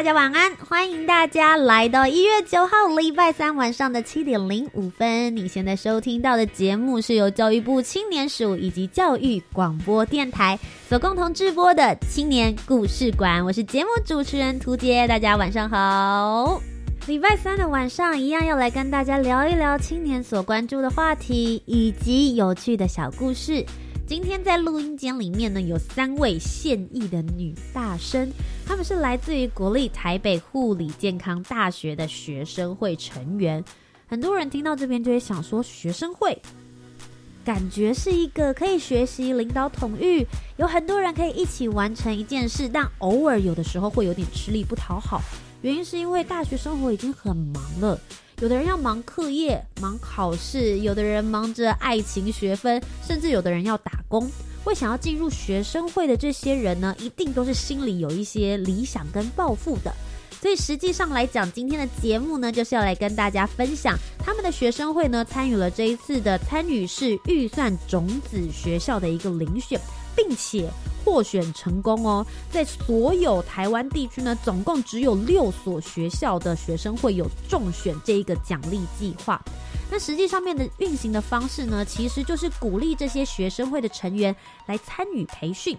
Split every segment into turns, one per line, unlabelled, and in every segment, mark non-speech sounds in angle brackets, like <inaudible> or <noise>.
大家，晚安，欢迎大家来到一月九号礼拜三晚上的七点零五分。你现在收听到的节目是由教育部青年署以及教育广播电台所共同制播的青年故事馆，我是节目主持人涂杰，大家晚上好。礼拜三的晚上，一样要来跟大家聊一聊青年所关注的话题以及有趣的小故事。今天在录音间里面呢，有三位现役的女大生，她们是来自于国立台北护理健康大学的学生会成员。很多人听到这边就会想说，学生会感觉是一个可以学习领导统御，有很多人可以一起完成一件事，但偶尔有的时候会有点吃力不讨好。原因是因为大学生活已经很忙了。有的人要忙课业、忙考试，有的人忙着爱情、学分，甚至有的人要打工。会想要进入学生会的这些人呢，一定都是心里有一些理想跟抱负的。所以实际上来讲，今天的节目呢，就是要来跟大家分享他们的学生会呢，参与了这一次的参与式预算种子学校的一个遴选，并且获选成功哦。在所有台湾地区呢，总共只有六所学校的学生会有中选这一个奖励计划。那实际上面的运行的方式呢，其实就是鼓励这些学生会的成员来参与培训。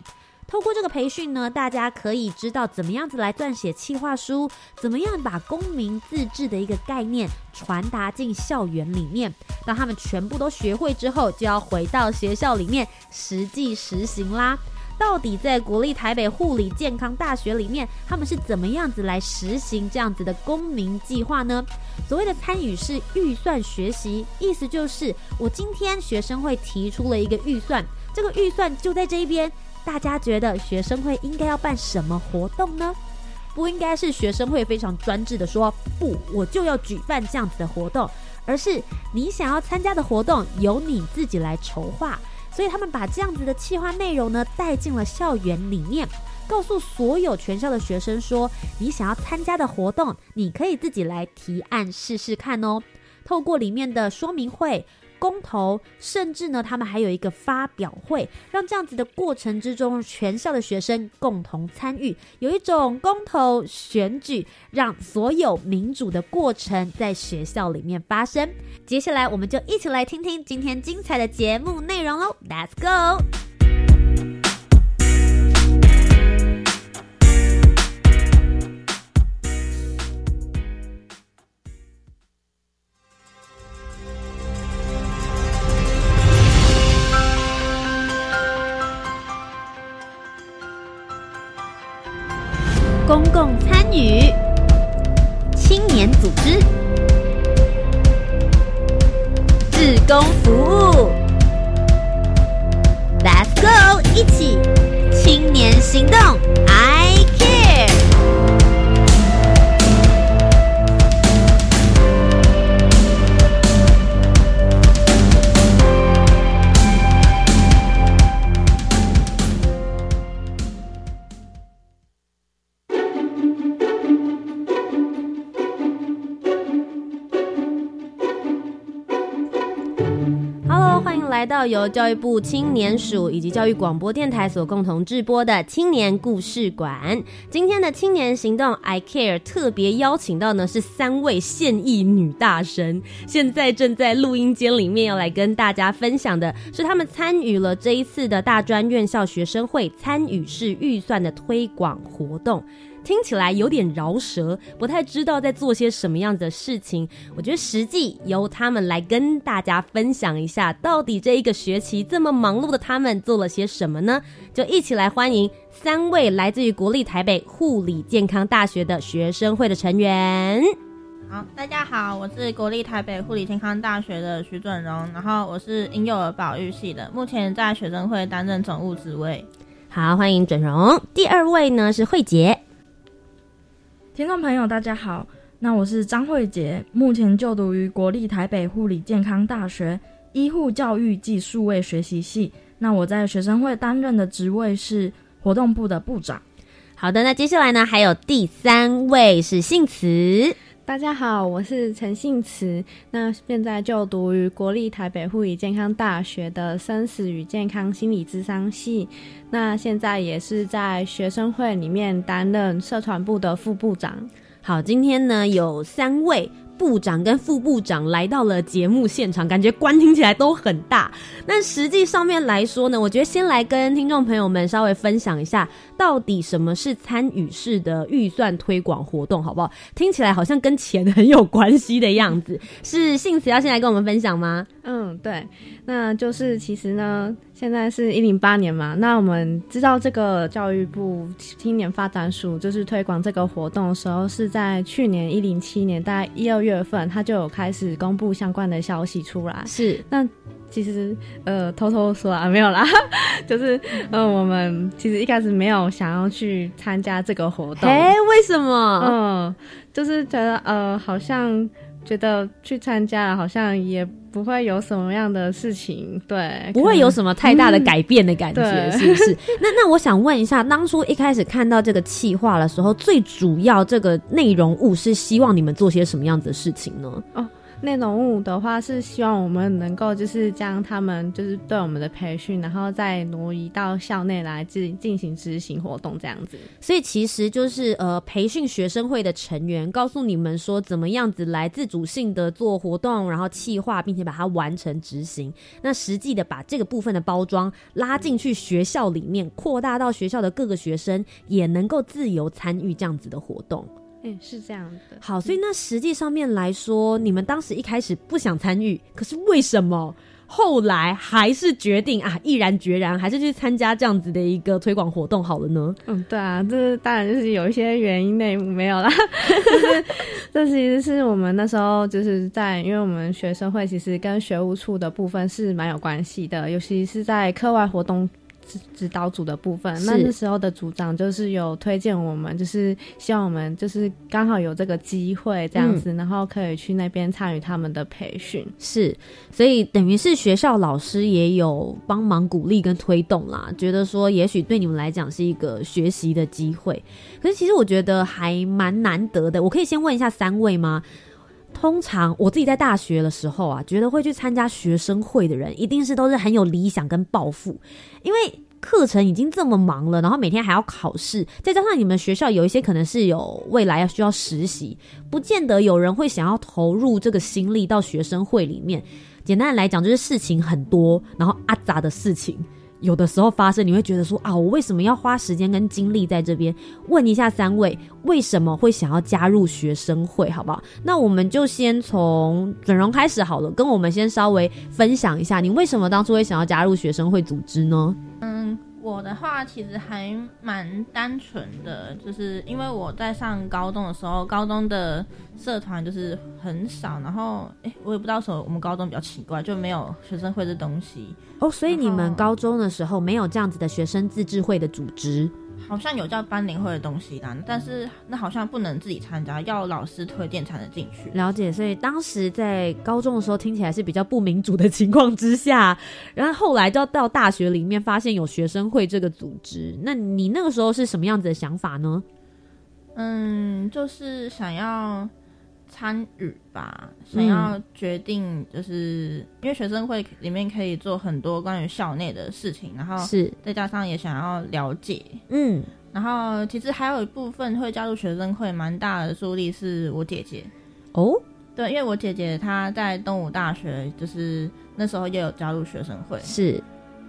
透过这个培训呢，大家可以知道怎么样子来撰写企划书，怎么样把公民自治的一个概念传达进校园里面。当他们全部都学会之后，就要回到学校里面实际实行啦。到底在国立台北护理健康大学里面，他们是怎么样子来实行这样子的公民计划呢？所谓的参与式预算学习，意思就是我今天学生会提出了一个预算，这个预算就在这一边。大家觉得学生会应该要办什么活动呢？不应该是学生会非常专制的说不，我就要举办这样子的活动，而是你想要参加的活动由你自己来筹划。所以他们把这样子的企划内容呢带进了校园里面，告诉所有全校的学生说，你想要参加的活动，你可以自己来提案试试看哦。透过里面的说明会。公投，甚至呢，他们还有一个发表会，让这样子的过程之中，全校的学生共同参与，有一种公投选举，让所有民主的过程在学校里面发生。接下来，我们就一起来听听今天精彩的节目内容喽，Let's go！由教育部青年署以及教育广播电台所共同制播的青年故事馆。今天的青年行动 I Care 特别邀请到呢是三位现役女大神，现在正在录音间里面要来跟大家分享的是他们参与了这一次的大专院校学生会参与式预算的推广活动。听起来有点饶舌，不太知道在做些什么样的事情。我觉得实际由他们来跟大家分享一下，到底这一个学期这么忙碌的他们做了些什么呢？就一起来欢迎三位来自于国立台北护理健康大学的学生会的成员。
好，大家好，我是国立台北护理健康大学的徐准荣，然后我是婴幼儿保育系的，目前在学生会担任总务职位。
好，欢迎准荣。第二位呢是慧杰，
听众朋友大家好，那我是张慧杰，目前就读于国立台北护理健康大学医护教育暨数位学习系，那我在学生会担任的职位是活动部的部长。
好的，那接下来呢还有第三位是幸慈。
大家好，我是陈信慈，那现在就读于国立台北护理健康大学的生死与健康心理咨商系，那现在也是在学生会里面担任社团部的副部长。
好，今天呢有三位。部长跟副部长来到了节目现场，感觉官听起来都很大。但实际上面来说呢，我觉得先来跟听众朋友们稍微分享一下，到底什么是参与式的预算推广活动，好不好？听起来好像跟钱很有关系的样子。是幸慈要先来跟我们分享吗？
嗯，对，那就是其实呢。现在是一零八年嘛，那我们知道这个教育部青年发展署就是推广这个活动的时候，是在去年一零七年大概一二月份，他就有开始公布相关的消息出来。
是，
那其实呃偷偷说啊，没有啦，<laughs> 就是呃我们其实一开始没有想要去参加这个活动。
哎，为什么？
嗯，就是觉得呃好像。觉得去参加了，好像也不会有什么样的事情，对，
不会有什么太大的改变的感觉，是不是？<laughs> 那那我想问一下，当初一开始看到这个企划的时候，最主要这个内容物是希望你们做些什么样子的事情呢？哦。
内容物的话是希望我们能够就是将他们就是对我们的培训，然后再挪移到校内来进进行执行活动这样子。
所以其实就是呃培训学生会的成员，告诉你们说怎么样子来自主性的做活动，然后企划，并且把它完成执行。那实际的把这个部分的包装拉进去学校里面，扩大到学校的各个学生也能够自由参与这样子的活动。
嗯，是这样的。
好，所以那实际上面来说，你们当时一开始不想参与，可是为什么后来还是决定啊，毅然决然还是去参加这样子的一个推广活动好了呢？
嗯，对啊，这当然就是有一些原因内幕没有啦。<laughs> 就是这其实是我们那时候就是在，因为我们学生会其实跟学务处的部分是蛮有关系的，尤其是在课外活动。指导组的部分，那那时候的组长就是有推荐我们，就是希望我们就是刚好有这个机会这样子，然后可以去那边参与他们的培训。
是，所以等于是学校老师也有帮忙鼓励跟推动啦，觉得说也许对你们来讲是一个学习的机会。可是其实我觉得还蛮难得的。我可以先问一下三位吗？通常我自己在大学的时候啊，觉得会去参加学生会的人，一定是都是很有理想跟抱负，因为课程已经这么忙了，然后每天还要考试，再加上你们学校有一些可能是有未来要需要实习，不见得有人会想要投入这个心力到学生会里面。简单的来讲，就是事情很多，然后阿杂的事情。有的时候发生，你会觉得说啊，我为什么要花时间跟精力在这边？问一下三位，为什么会想要加入学生会？好不好？那我们就先从整容开始好了，跟我们先稍微分享一下，你为什么当初会想要加入学生会组织呢？
嗯。我的话其实还蛮单纯的，就是因为我在上高中的时候，高中的社团就是很少，然后哎，我也不知道什么，我们高中比较奇怪，就没有学生会的东西
哦。所以你们高中的时候没有这样子的学生自治会的组织。
好像有叫班联会的东西啦，但是那好像不能自己参加，要老师推荐才能进去。
了解，所以当时在高中的时候听起来是比较不民主的情况之下，然后后来就到大学里面发现有学生会这个组织。那你那个时候是什么样子的想法呢？
嗯，就是想要。参与吧，想要决定，就是因为学生会里面可以做很多关于校内的事情，然后
是。
再加上也想要了解，嗯，然后其实还有一部分会加入学生会，蛮大的助力是我姐姐。哦，对，因为我姐姐她在东吴大学，就是那时候也有加入学生会，
是，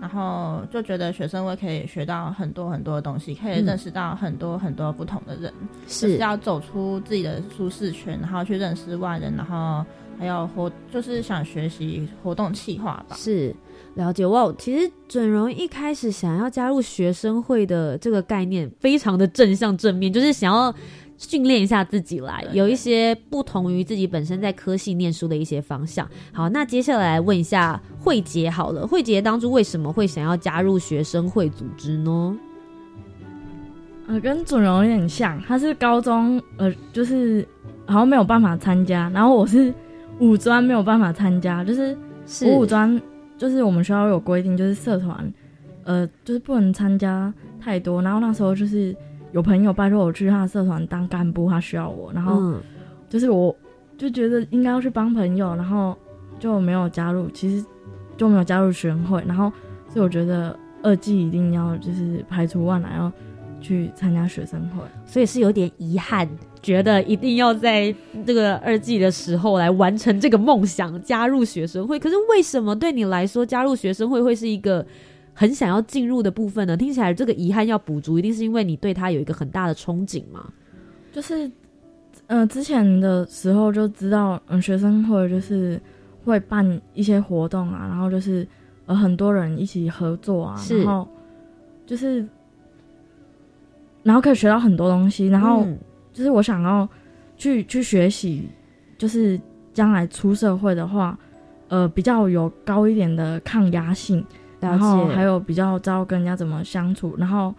然后就觉得学生会可以学到很多很多的东西，可以认识到很多很多不同的人，就是要走出自己的舒适圈，然后去认识外人，然后还有活，就是想学习活动企划吧。
是了解哇，其实整容一开始想要加入学生会的这个概念非常的正向正面，就是想要。训练一下自己来，有一些不同于自己本身在科系念书的一些方向。好，那接下来问一下慧杰好了，慧杰当初为什么会想要加入学生会组织呢？
呃，跟准荣有点像，他是高中呃，就是好像没有办法参加，然后我是五专没有办法参加，就是我五专就是我们学校有规定，就是社团呃，就是不能参加太多，然后那时候就是。有朋友拜托我去他的社团当干部，他需要我，然后就是我就觉得应该要去帮朋友，然后就没有加入，其实就没有加入学生会，然后所以我觉得二季一定要就是排除万难要去参加学生会，
所以是有点遗憾，觉得一定要在这个二季的时候来完成这个梦想，加入学生会。可是为什么对你来说加入学生会会是一个？很想要进入的部分呢？听起来这个遗憾要补足，一定是因为你对他有一个很大的憧憬嘛？
就是，呃，之前的时候就知道，嗯，学生会就是会办一些活动啊，然后就是呃很多人一起合作啊，然后就是，然后可以学到很多东西，然后就是我想要去去学习，就是将来出社会的话，呃，比较有高一点的抗压性。然后还有比较知道跟人家怎么相处，然后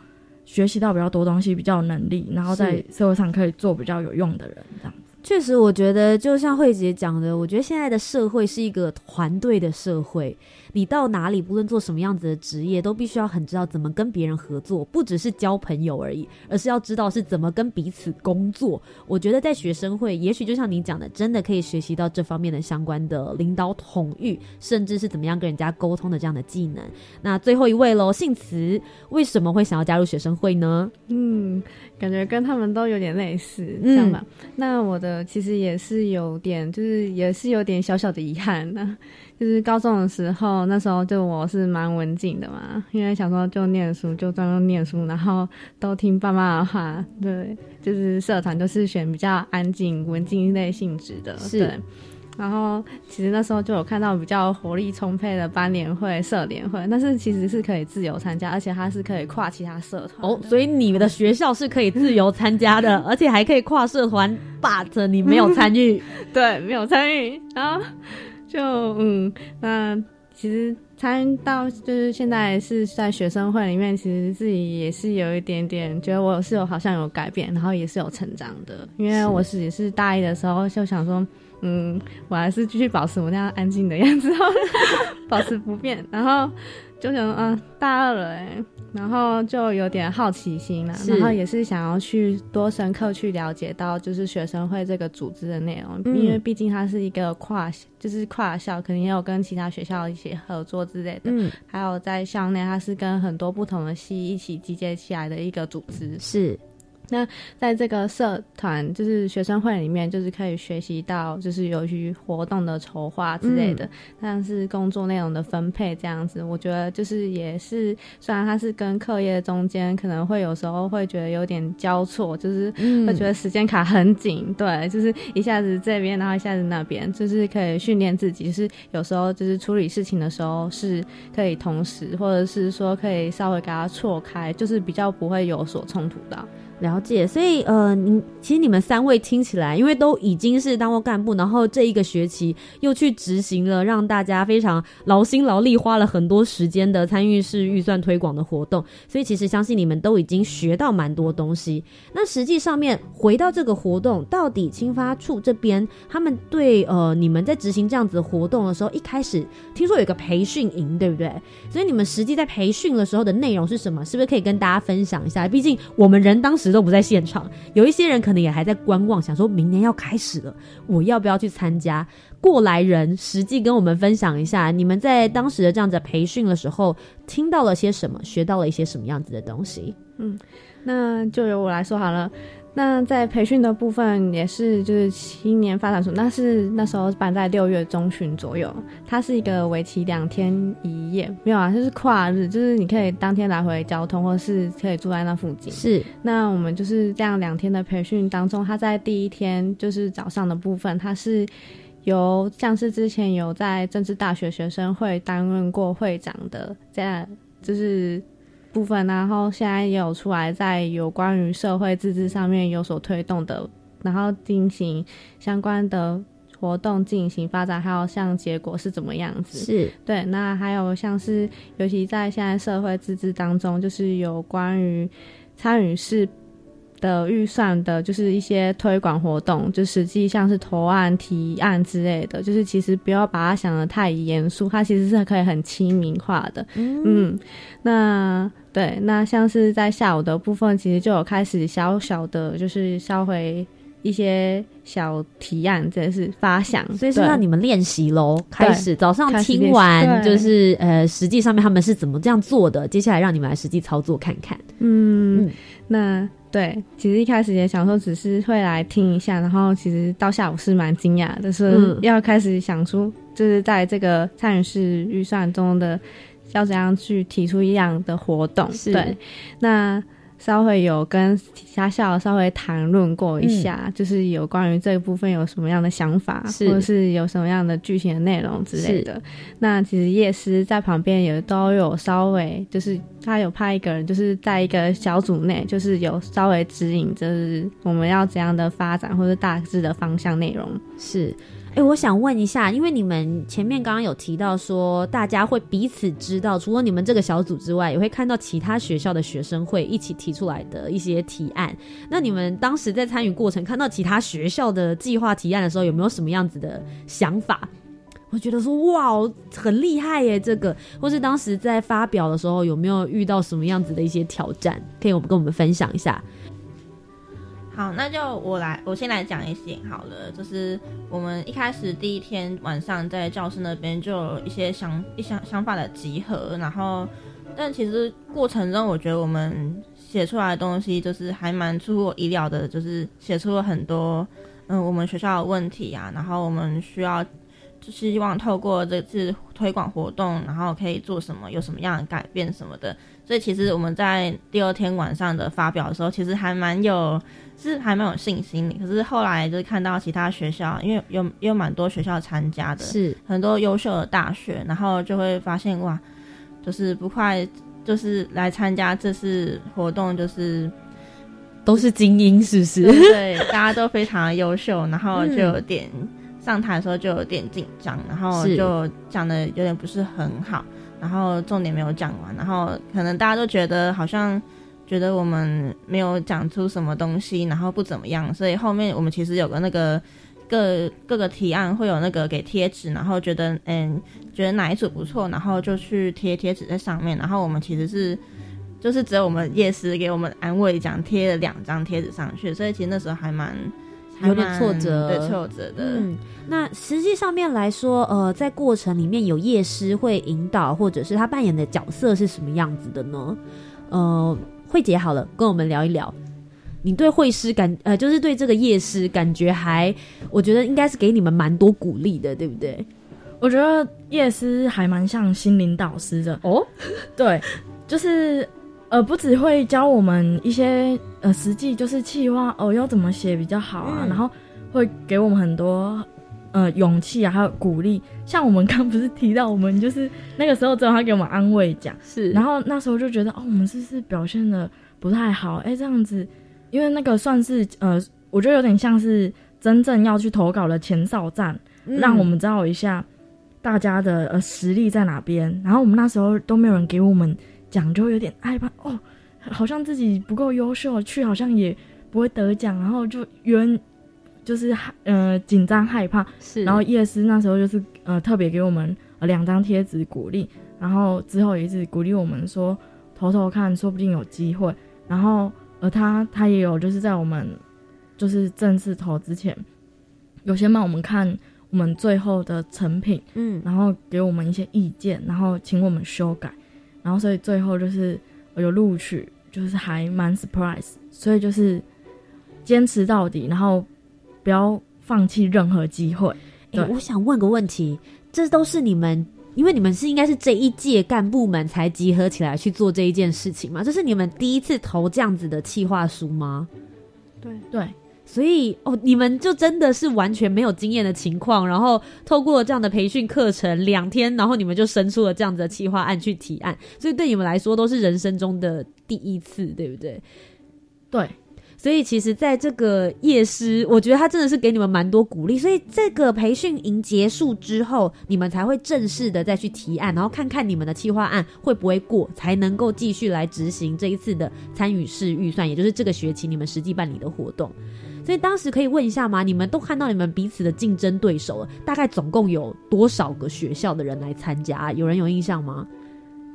学习到比较多东西，比较有能力，然后在社会上可以做比较有用的人，这样子。
确实，我觉得就像慧姐讲的，我觉得现在的社会是一个团队的社会。你到哪里，不论做什么样子的职业，都必须要很知道怎么跟别人合作，不只是交朋友而已，而是要知道是怎么跟彼此工作。我觉得在学生会，也许就像你讲的，真的可以学习到这方面的相关的领导统御，甚至是怎么样跟人家沟通的这样的技能。那最后一位喽，姓慈，为什么会想要加入学生会呢？
嗯，感觉跟他们都有点类似，这样吧。那我的其实也是有点，就是也是有点小小的遗憾呢。就是高中的时候，那时候就我是蛮文静的嘛，因为小时候就念书，就专门念书，然后都听爸妈的话。对，就是社团都是选比较安静、文静类性质的。是。然后其实那时候就有看到比较活力充沛的班联会、社联会，但是其实是可以自由参加，而且它是可以跨其他社团。
哦，所以你们的学校是可以自由参加的，而且还可以跨社团，but 你没有参与。<laughs>
对，没有参与。然后。就嗯，那其实参与到就是现在是在学生会里面，其实自己也是有一点点觉得我是有好像有改变，然后也是有成长的。因为我自己是大一的时候就想说，嗯，我还是继续保持我那样安静的样子，<laughs> 保持不变，然后。就想嗯，大二了哎，然后就有点好奇心了，然后也是想要去多深刻去了解到，就是学生会这个组织的内容，因为毕竟它是一个跨，就是跨校，肯定也有跟其他学校一起合作之类的，嗯，还有在校内，它是跟很多不同的系一起集结起来的一个组织，
是。
那在这个社团，就是学生会里面，就是可以学习到，就是由于活动的筹划之类的，像是工作内容的分配这样子。我觉得就是也是，虽然它是跟课业中间可能会有时候会觉得有点交错，就是会觉得时间卡很紧，对，就是一下子这边，然后一下子那边，就是可以训练自己，就是有时候就是处理事情的时候是可以同时，或者是说可以稍微给它错开，就是比较不会有所冲突到。
了解，所以呃，你其实你们三位听起来，因为都已经是当过干部，然后这一个学期又去执行了让大家非常劳心劳力、花了很多时间的参与式预算推广的活动，所以其实相信你们都已经学到蛮多东西。那实际上面回到这个活动，到底青发处这边他们对呃你们在执行这样子活动的时候，一开始听说有个培训营，对不对？所以你们实际在培训的时候的内容是什么？是不是可以跟大家分享一下？毕竟我们人当时。都不在现场，有一些人可能也还在观望，想说明年要开始了，我要不要去参加？过来人实际跟我们分享一下，你们在当时的这样子培训的时候，听到了些什么，学到了一些什么样子的东西？
嗯，那就由我来说好了。那在培训的部分也是就是青年发展署，那是那时候办在六月中旬左右，它是一个为期两天一夜，没有啊，就是跨日，就是你可以当天来回交通，或是可以住在那附近。
是，
那我们就是这样两天的培训当中，他在第一天就是早上的部分，他是由像是之前有在政治大学学生会担任过会长的，这样就是部分，然后现在也有出来在有关于社会自治上面有所推动的，然后进行相关的活动进行发展，还有像结果是怎么样子？
是，
对，那还有像是，尤其在现在社会自治当中，就是有关于参与式的预算的，就是一些推广活动，就实际像是投案、提案之类的，就是其实不要把它想得太严肃，它其实是可以很亲民化的。嗯，那对，那像是在下午的部分，其实就有开始小小的，就是稍微一些小提案，真的是发想，
所以是让你们练习喽。开始早上听完，就是呃，实际上面他们是怎么这样做的，接下来让你们来实际操作看看。
嗯
嗯，
那对，其实一开始也想说只是会来听一下，然后其实到下午是蛮惊讶的，是
嗯。
要开始想出，就是在这个参与式预算中的要怎样去提出一样的活动。
是。
对，那稍微有跟其他校稍微谈论过一下，就是有关于这一部分有什么样的想法，或者是有什么样的剧情的内容之类的。那其实叶师在旁边也都有稍微，就是他有派一个人，就是在一个小组内，就是有稍微指引，就是我们要怎样的发展或者大致的方向内容。
是，哎、我想问一下，因为你们前面刚刚有提到说，大家会彼此知道，除了你们这个小组之外，也会看到其他学校的学生会一起提出来的一些提案。那你们当时在参与过程，看到其他学校的计划提案的时候，有没有什么样子的想法？我觉得说哇，很厉害耶！这个，或是当时在发表的时候，有没有遇到什么样子的一些挑战？可以我们跟我们分享一下。
好，那就我来，我先来讲一些好了。就是我们一开始第一天晚上在教室那边就有一些想一想想法的集合，然后但其实过程中我觉得我们写出来的东西就是还蛮出乎我意料的，就是写出了很多嗯我们学校的问题啊，然后我们需要就希望透过这次推广活动，然后可以做什么，有什么样的改变什么的。所以其实我们在第二天晚上的发表的时候，其实还蛮有是还蛮有信心的。可是后来就是看到其他学校，因为有有蛮多学校参加的，
是
很多优秀的大学，然后就会发现哇，就是不快，就是来参加这次活动，就是
都是精英，是不是？
对对，大家都非常的优秀，然后就有点、上台的时候就有点紧张，然后就讲的有点不是很好，然后重点没有讲完，然后可能大家都觉得好像觉得我们没有讲出什么东西，然后不怎么样，所以后面我们其实有个那个各各个提案会有那个给贴纸，然后觉得嗯觉得哪一组不错，然后就去贴贴纸在上面，然后我们其实是。就是只有我们夜师给我们安慰奖贴了两张贴纸上去，所以其实那时候还蛮还
有点挫折
对挫折的。
嗯，那实际上面来说，呃，在过程里面有夜师会引导，或者是他扮演的角色是什么样子的呢？呃，慧姐好了，跟我们聊一聊。你对会师感呃，就是对这个夜师感觉还，我觉得应该是给你们蛮多鼓励的，对不对？
我觉得夜师还蛮像心灵导师的，
哦，
对，就是呃，不只会教我们一些呃实际就是企划哦要怎么写比较好啊，
嗯
然后会给我们很多呃勇气啊，还有鼓励。像我们刚不是提到，我们就是那个时候只有他给我们安慰奖，
是
然后那时候就觉得哦，我们是不是表现的不太好？哎，这样子，因为那个算是呃，我觉得有点像是真正要去投稿的前哨战。
嗯
让我们知道一下大家的呃实力在哪边。然后我们那时候都没有人给我们奖，就会有点害怕哦，好像自己不够优秀，去好像也不会得奖，然后就原就是害呃紧张害怕。
是，
然后叶师那时候就是呃特别给我们呃两张贴纸鼓励，然后之后也一直鼓励我们说投投看，说不定有机会。然后呃他他也有就是在我们就是正式投之前，有先帮我们看我们最后的成品，
嗯
然后给我们一些意见，然后请我们修改，然后所以最后就是我有录取，就是还蛮 surprise，所以就是坚持到底，然后不要放弃任何机会。
哎、
对
我想问个问题，这都是你们，因为你们是应该是这一届干部们才集合起来去做这一件事情嘛？这是你们第一次投这样子的企划书吗？
对，
对，
所以哦，你们就真的是完全没有经验的情况，然后透过这样的培训课程两天，然后你们就生出了这样子的企划案去提案，所以对你们来说都是人生中的第一次，对不对？
对，
所以其实，在这个夜师，我觉得他真的是给你们蛮多鼓励。所以这个培训营结束之后，你们才会正式的再去提案，然后看看你们的企划案会不会过，才能够继续来执行这一次的参与式预算，也就是这个学期你们实际办理的活动。所以当时可以问一下吗？你们都看到你们彼此的竞争对手了，大概总共有多少个学校的人来参加？有人有印象吗？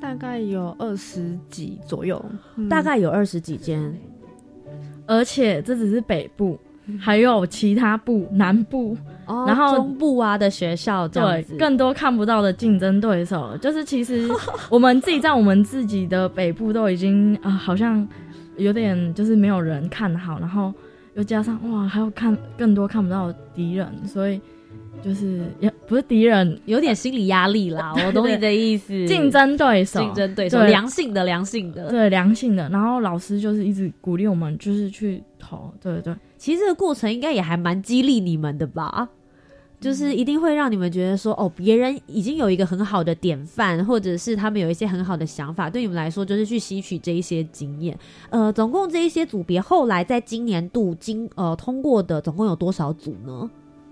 大概有二十几左右，嗯
大概有二十几间。
而且这只是北部，还有其他部南部，
哦
然后
中部啊的学校这样
对，，更多看不到的竞争对手。就是其实 <laughs> 我们自己在我们自己的北部都已经啊、好像有点就是没有人看好，然后又加上哇，还有看更多看不到的敌人，所以就是也不是敌人，
有点心理压力啦，<laughs> 我懂你的意思。
竞争对手，
竞争对手，良性的，良性的。
对良性的。然后老师就是一直鼓励我们，就是去投，对对
其实这个过程应该也还蛮激励你们的吧？就是一定会让你们觉得说，哦，别人已经有一个很好的典范，或者是他们有一些很好的想法，对你们来说就是去吸取这一些经验。呃，总共这一些组别后来在今年度经呃通过的总共有多少组呢？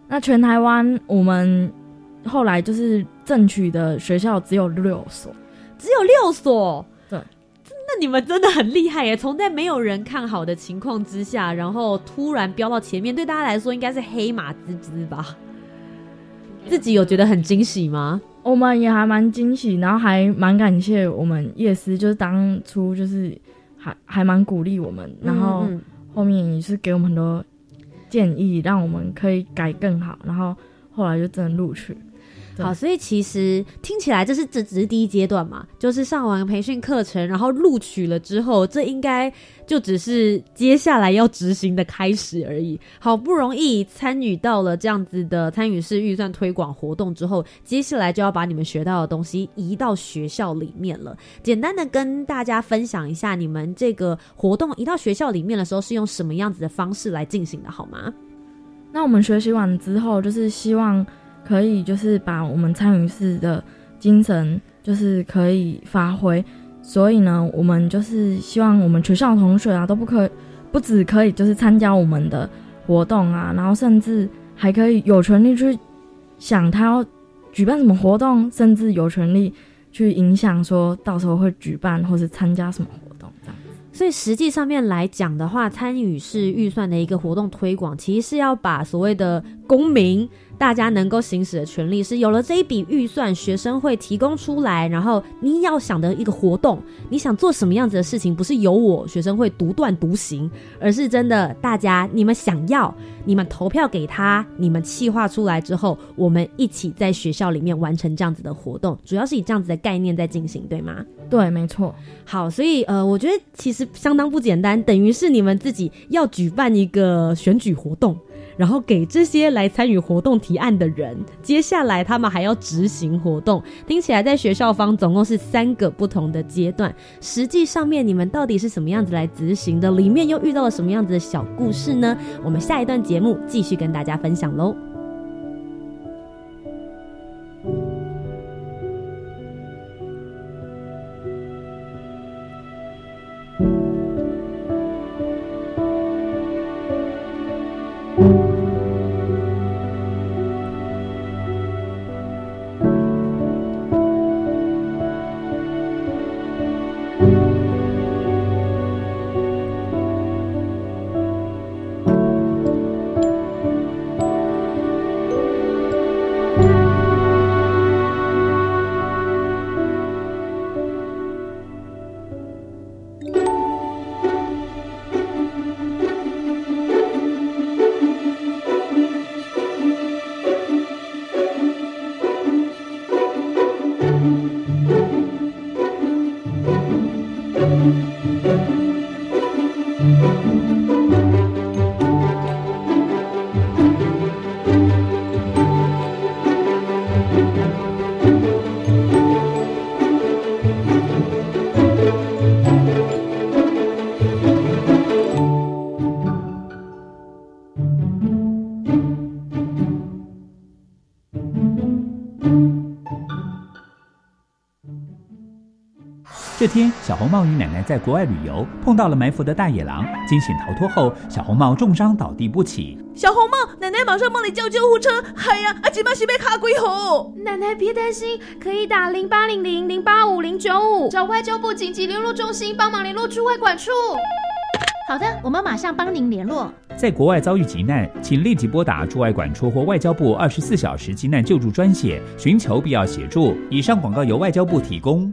那全台湾我们后来就是争取的学校只有六所，
只有六所。
对，
那你们真的很厉害耶！从在没有人看好的情况之下，然后突然飙到前面，对大家来说应该是黑马滋滋吧？自己有觉得很惊喜吗？
我们也还蛮惊喜，然后还蛮感谢我们叶师，就是当初就是还还蛮鼓励我们，然后后面也是给我们很多建议，让我们可以改更好，然后后来就真的录取。对
好，所以其实听起来这是这只是第一阶段嘛，就是上完培训课程，然后录取了之后，这应该就只是接下来要执行的开始而已。好不容易参与到了这样子的参与式预算推广活动之后，接下来就要把你们学到的东西移到学校里面了。简单的跟大家分享一下，你们这个活动移到学校里面的时候是用什么样子的方式来进行的，好吗？
那我们学习完之后，就是希望可以就是把我们参与式的精神就是可以发挥，所以呢，我们就是希望我们学校同学啊都不可不只可以就是参加我们的活动啊，然后甚至还可以有权利去想他要举办什么活动，甚至有权利去影响说到时候会举办或是参加什么活动这样。
所以实际上面来讲的话，参与式预算的一个活动推广，其实是要把所谓的公民大家能够行使的权利，是有了这一笔预算，学生会提供出来，然后你要想的一个活动，你想做什么样子的事情，不是由我学生会独断独行，而是真的大家你们想要，你们投票给他，你们企划出来之后，我们一起在学校里面完成这样子的活动，主要是以这样子的概念在进行，对吗？
对，没错。
好，所以呃，我觉得其实相当不简单，等于是你们自己要举办一个选举活动，然后给这些来参与活动提案的人，接下来他们还要执行活动。听起来在学校方总共是三个不同的阶段，实际上面你们到底是什么样子来执行的？里面又遇到了什么样子的小故事呢？我们下一段节目继续跟大家分享喽。
天，小红帽与奶奶在国外旅游，碰到了埋伏的大野狼，惊险逃脱后，小红帽重伤倒地不起。
小红帽，奶奶马上帮你叫救护车！哎呀，阿吉玛西被卡鬼吼！
奶奶别担心，可以打零八零零零八五零九五，找外交部紧急联络中心帮忙联络驻外管处。
好的，我们马上帮您联络。
在国外遭遇急难，请立即拨打驻外管处或外交部二十四小时急难救助专线，寻求必要协助。以上广告由外交部提供。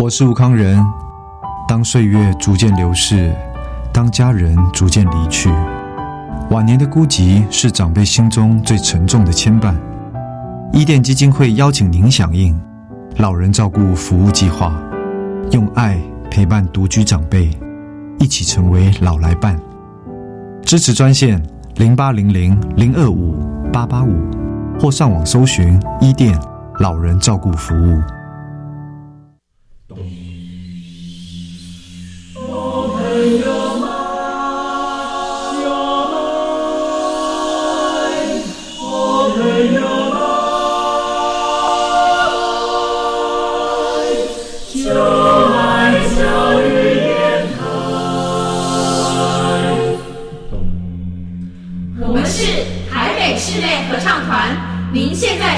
我是吴康仁。当岁月逐渐流逝，当家人逐渐离去，晚年的孤寂是长辈心中最沉重的牵绊。伊甸基金会邀请您响应老人照顾服务计划，用爱陪伴独居长辈，一起成为老来伴。支持专线零八零零零二五八八五，或上网搜寻伊甸老人照顾服务。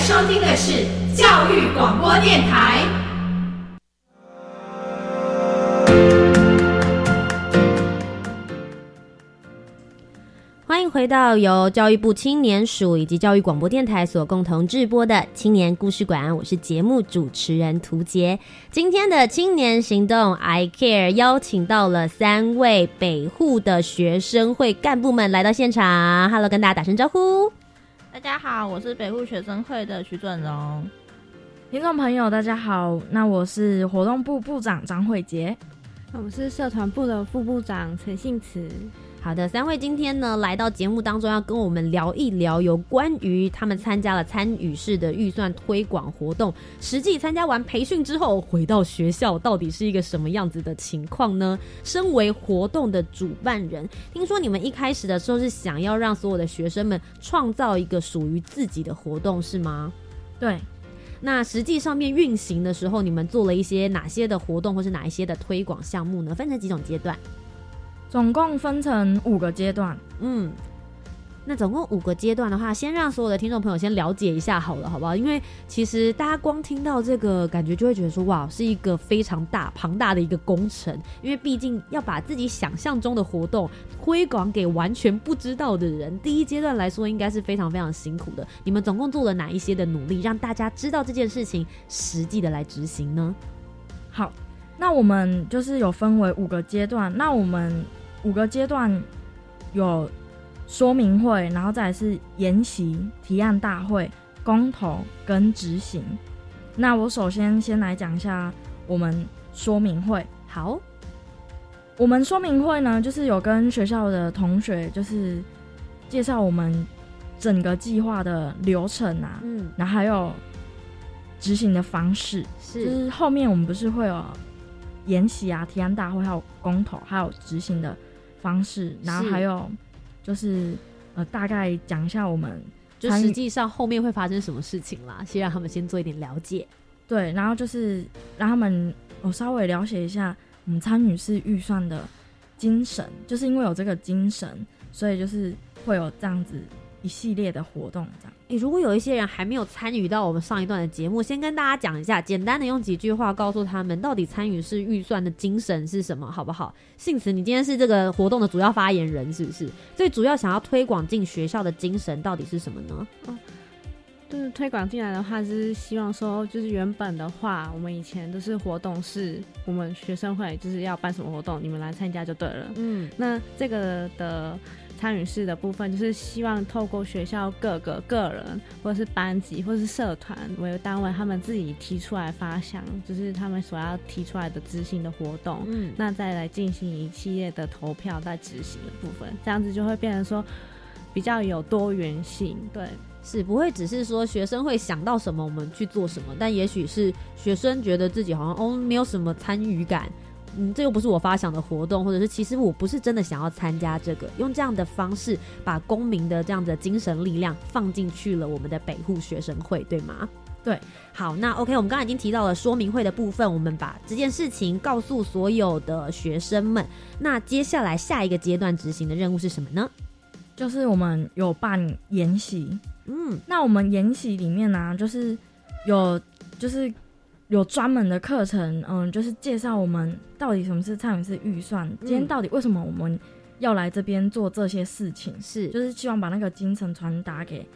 收听的是教育广播电台。
欢迎回到由教育部青年署以及教育广播电台所共同制播的青年故事馆，我是节目主持人涂杰。今天的青年行动 I Care 邀请到了三位北户的学生会干部们来到现场，Hello，跟大家打声招呼。
大家好，我是北部学生会的徐准荣。
听众朋友，大家好，那我是活动部部长张慧杰，
我是社团部的副部长陈信慈。
好的，三位今天呢来到节目当中，要跟我们聊一聊有关于他们参加了参与式的预算推广活动，实际参加完培训之后回到学校，到底是一个什么样子的情况呢？身为活动的主办人，听说你们一开始的时候是想要让所有的学生们创造一个属于自己的活动，是吗？
对。
那实际上面运行的时候，你们做了一些哪些的活动，或是哪一些的推广项目呢？分成几种阶段？
总共分成五个阶段，
嗯，那总共五个阶段的话，先让所有的听众朋友先了解一下好了，好不好？因为其实大家光听到这个，感觉就会觉得说，哇，是一个非常大庞大的一个工程，因为毕竟要把自己想象中的活动推广给完全不知道的人，第一阶段来说应该是非常非常辛苦的。你们总共做了哪一些的努力，让大家知道这件事情实际的来执行呢？
好，那我们就是有分为五个阶段，那我们五个阶段有。说明会，然后再来是研习、提案大会、公投跟执行。那我首先先来讲一下我们说明会。
好，
我们说明会呢，就是有跟学校的同学，就是介绍我们整个计划的流程啊，嗯，然后还有执行的方式。
是，
就是后面我们不是会有研习啊、提案大会，还有公投，还有执行的方式，然后还有。就是呃，大概讲一下我们
就实际上后面会发生什么事情啦，先让他们先做一点了解。
对，然后就是让他们我稍微了解一下我们参与式预算的精神，就是因为有这个精神，所以就是会有这样子一系列的活动这样。
诶，如果有一些人还没有参与到我们上一段的节目，先跟大家讲一下，简单的用几句话告诉他们，到底参与式预算的精神是什么，好不好？幸慈，你今天是这个活动的主要发言人，是不是？最主要想要推广进学校的精神到底是什么呢？
哦，就是推广进来的话，是希望说，就是原本的话，我们以前都是活动是我们学生会就是要办什么活动，你们来参加就对了。嗯，那这个的。参与式的部分，就是希望透过学校各个个人或者是班级或者是社团为单位，他们自己提出来发想，就是他们所要提出来的执行的活动，
嗯
那再来进行一系列的投票在执行的部分，这样子就会变成说比较有多元性，对。
是不会只是说学生会想到什么我们去做什么，但也许是学生觉得自己好像哦没有什么参与感，嗯，这又不是我发想的活动，或者是其实我不是真的想要参加这个，用这样的方式把公民的这样的精神力量放进去了我们的北户学生会，对吗？
对，
好，那 OK，我们刚才已经提到了说明会的部分，我们把这件事情告诉所有的学生们。那接下来下一个阶段执行的任务是什么呢？
就是我们有办研习，
嗯，
那我们研习里面呢、就是有就是有专门的课程，嗯，就是介绍我们到底什么是参与式预算，今天到底为什么我们要来这边做这些事情，
是。
就是希望把那个精神传达给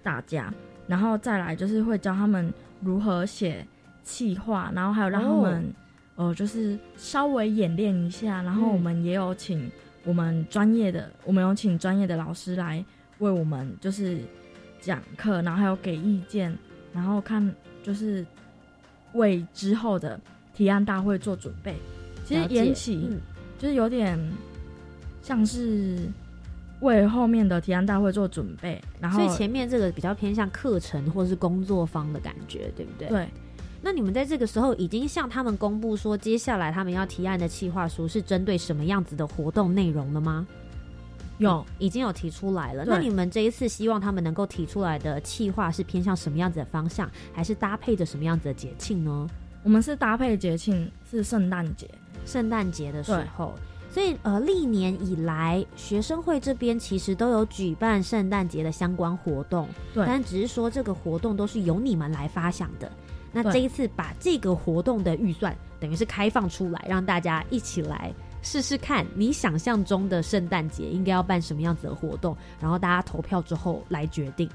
大家，然后再来就是会教他们如何写企划，然后还有让他们、呃就是稍微演练一下，然后我们也有请我们专业的，我们有请专业的老师来为我们就是讲课，然后还有给意见，然后看就是为之后的提案大会做准备。其实延期、
嗯
就是有点像是为后面的提案大会做准备，然后
所以前面这个比较偏向课程或是工作方的感觉，对不对？
对。
那你们在这个时候已经向他们公布说，接下来他们要提案的企划书是针对什么样子的活动内容了吗？
有，
已经有提出来了。那你们这一次希望他们能够提出来的企划是偏向什么样子的方向，还是搭配着什么样子的节庆呢？
我们是搭配节庆，是圣诞节。
圣诞节的时候，所以呃，历年以来，学生会这边其实都有举办圣诞节的相关活动，
对
但只是说这个活动都是由你们来发想的。那这一次把这个活动的预算等于是开放出来，让大家一起来试试看，你想象中的圣诞节应该要办什么样子的活动，然后大家投票之后来决定。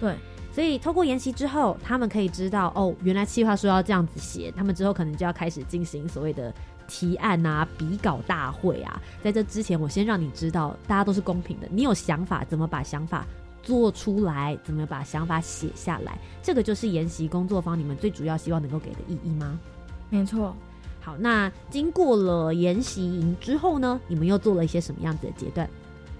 对，
所以透过研习之后，他们可以知道哦，原来计划书要这样子写，他们之后可能就要开始进行所谓的提案啊、比稿大会啊。在这之前，我先让你知道，大家都是公平的，你有想法怎么把想法做出来，怎么把想法写下来，这个就是研习工作坊你们最主要希望能够给的意义吗？
没错。
好，那经过了研习营之后呢，你们又做了一些什么样子的阶段？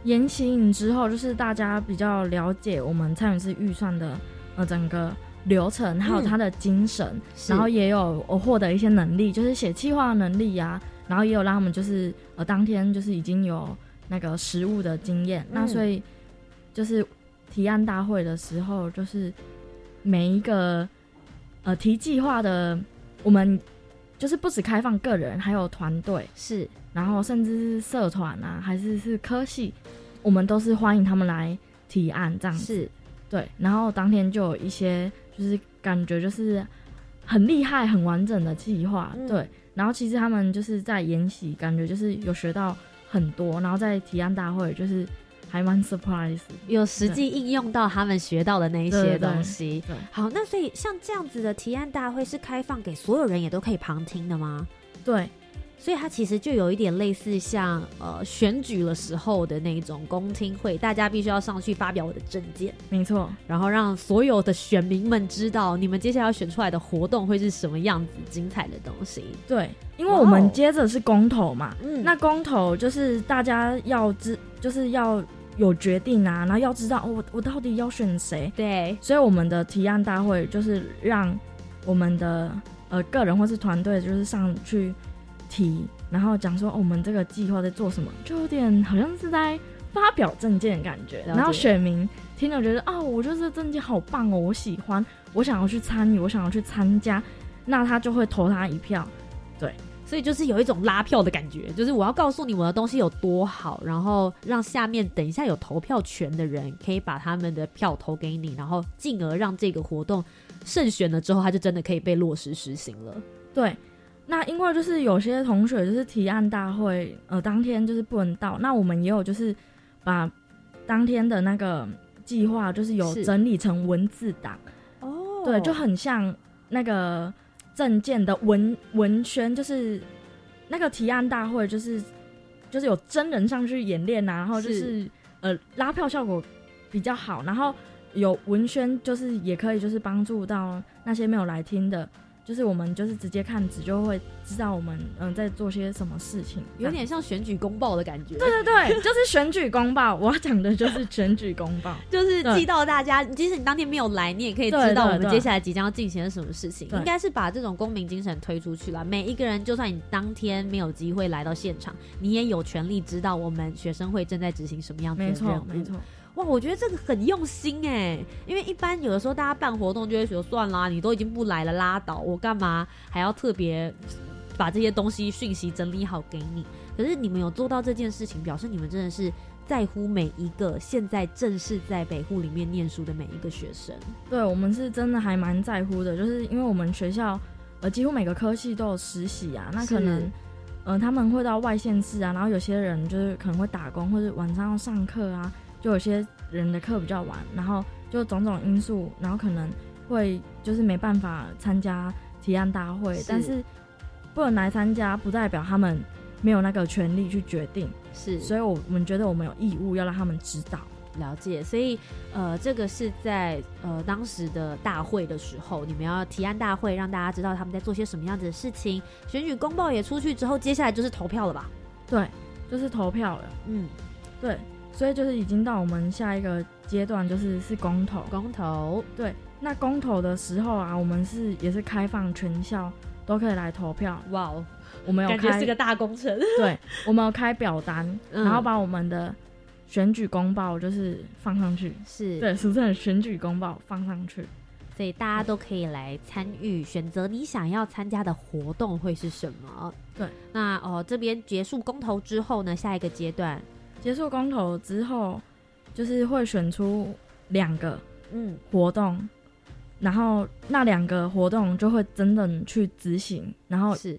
研习营之后，就是大家比较了解我们参与式预算的呃整个流程，还有它的精神，
是。
然后也有我获得一些能力，就是写企划的能力呀、然后也有让他们就是呃当天就是已经有那个实务的经验，那
嗯。
所以就是提案大会的时候，就是每一个呃提计划的我们就是不止开放个人，还有团队
是，
然后甚至是社团啊，还是是科系，我们都是欢迎他们来提案这样子。
是，
对。然后当天就有一些就是感觉就是很厉害、很完整的计划，
嗯
对。然后其实他们就是在研习，感觉就是有学到很多，然后在提案大会就是还蛮 surprise，
有实际应用到他们学到的那一些
对对对
东西。
对
好，那所以像这样子的提案大会是开放给所有人也都可以旁听的吗？
对，
所以它其实就有一点类似像呃选举的时候的那种公听会，大家必须要上去发表我的证件，
没错。
然后让所有的选民们知道你们接下来要选出来的活动会是什么样子精彩的东西。
对，因为我们接着是公投嘛，
嗯
那公投就是大家要知，就是要有决定啊，然后要知道、哦、我我到底要选谁。
对，
所以我们的提案大会就是让我们的呃个人或是团队就是上去提，然后讲说、哦我们这个计划在做什么，就有点好像是在发表证件的感觉。然后选民听了觉得哦，我觉得这个证件好棒哦，我喜欢，我想要去参与，我想要去参加，那他就会投他一票。对，
所以就是有一种拉票的感觉，就是我要告诉你我的东西有多好，然后让下面等一下有投票权的人可以把他们的票投给你，然后进而让这个活动胜选了之后，它就真的可以被落实实行了。
对，那因为就是有些同学就是提案大会，呃，当天就是不能到，那我们也有就是把当天的那个计划就是有整理成文字档，
哦
对，就很像那个证件的文文宣，就是那个提案大会就是就是有真人上去演练啊，然后就是呃拉票效果比较好，然后有文宣就是也可以就是帮助到那些没有来听的。就是我们就是直接看纸就会知道我们嗯在做些什么事情，
有点像选举公报的感觉。
对对对，就是选举公报。我要讲的就是选举公报，<laughs>
就是寄到大家。即使你当天没有来，你也可以知道我们接下来即将要进行的什么事情。应该是把这种公民精神推出去了。每一个人，就算你当天没有机会来到现场，你也有权利知道我们学生会正在执行什么样的任务。
没错。
哇，我觉得这个很用心哎，因为一般有的时候大家办活动就会说算啦，你都已经不来了，拉倒，我干嘛还要特别把这些东西讯息整理好给你？可是你们有做到这件事情，表示你们真的是在乎每一个现在正是在北户里面念书的每一个学生。
对，我们是真的还蛮在乎的，就是因为我们学校呃几乎每个科系都有实习啊，那可能呃他们会到外县市啊，然后有些人就是可能会打工或者晚上要上课啊。就有些人的课比较晚，然后就种种因素，然后可能会就是没办法参加提案大会，但是不能来参加，不代表他们没有那个权利去决定。
是，
所以我们觉得我们有义务要让他们知道、
了解。所以，呃，这个是在呃当时的大会的时候，你们要提案大会，让大家知道他们在做些什么样子的事情。选举公报也出去之后，接下来就是投票了吧？
对，就是投票了。嗯，对。所以就是已经到我们下一个阶段，就是是公投。
公投，
对。那公投的时候啊，我们是也是开放全校都可以来投票。哇哦，我们有
开是个大工程。
对，我们有开表单，然后把我们的选举公报就是放上去。
是
对，俗称的选举公报放上去，
所以大家都可以来参与，选择你想要参加的活动会是什么。
对，
那哦这边结束公投之后呢，下一个阶段。
结束公投之后，就是会选出两个嗯活动，然后那两个活动就会真正去执行，然后
是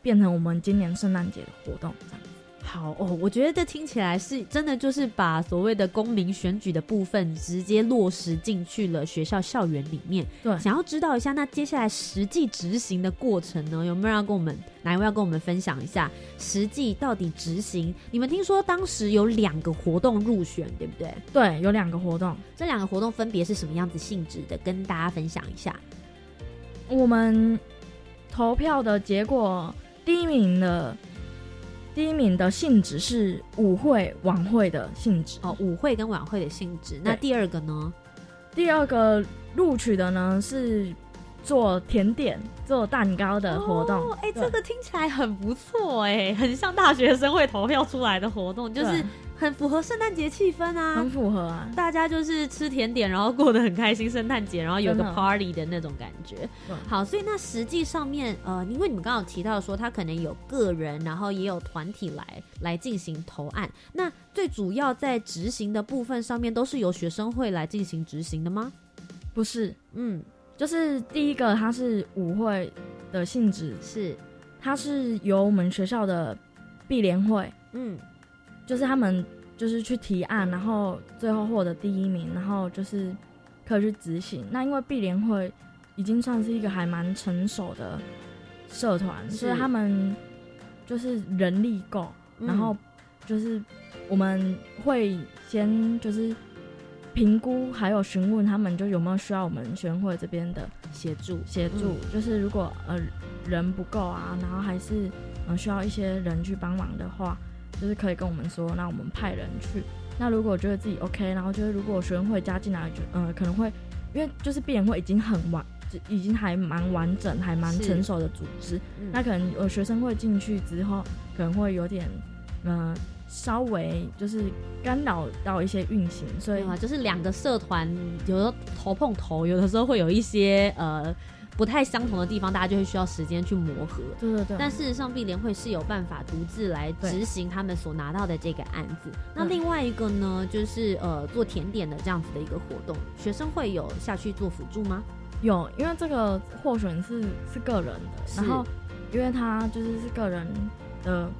变成我们今年圣诞节的活动这样。
好哦，我觉得这听起来是真的，就是把所谓的公民选举的部分直接落实进去了学校校园里面。
对，
想要知道一下，那接下来实际执行的过程呢？有没有要跟我们哪一位要跟我们分享一下？实际到底执行？你们听说当时有两个活动入选，对不对？
对，有两个活动，
这两个活动分别是什么样子性质的？跟大家分享一下。
我们投票的结果，第一名的。第一名的性质是舞会晚会的性质
哦，舞会跟晚会的性质。那第二个呢？
第二个录取的呢是做甜点、做蛋糕的活动。
哎，这个听起来很不错哎，很像大学生会投票出来的活动，就是。很符合圣诞节气氛啊，
很符合啊，
大家就是吃甜点，然后过得很开心，圣诞节，然后有个 party 的那种感觉。好，所以那实际上面，呃，因为你们刚刚提到说，他可能有个人，然后也有团体来来进行投案。那最主要在执行的部分上面，都是由学生会来进行执行的吗？
不是，嗯，就是第一个，它是舞会的性质，
是，
它是由我们学校的碧联会，嗯。就是他们就是去提案，然后最后获得第一名，然后就是可以去执行。那因为碧联会已经算是一个还蛮成熟的社团，所以他们就是人力够，然后就是我们会先就是评估，还有询问他们就有没有需要我们学生会这边的
协助
协助。就是如果呃人不够啊，然后还是嗯需要一些人去帮忙的话。就是可以跟我们说，那我们派人去。那如果觉得自己 OK，然后就是如果学生会加进来，就嗯可能会，因为就是毕联会已经很完，已经还蛮完整，还蛮成熟的组织。那可能有学生会进去之后，可能会有点嗯稍微就是干扰到一些运行。所以
啊，就是两个社团有的头碰头，有的时候会有一些呃。不太相同的地方，大家就会需要时间去磨合。
对对对。
但事实上，碧莲会是有办法独自来执行他们所拿到的这个案子。那另外一个呢，就是呃做甜点的这样子的一个活动，学生会有下去做辅助吗？
有，因为这个获选是是个人的，然后因为他就是是个人的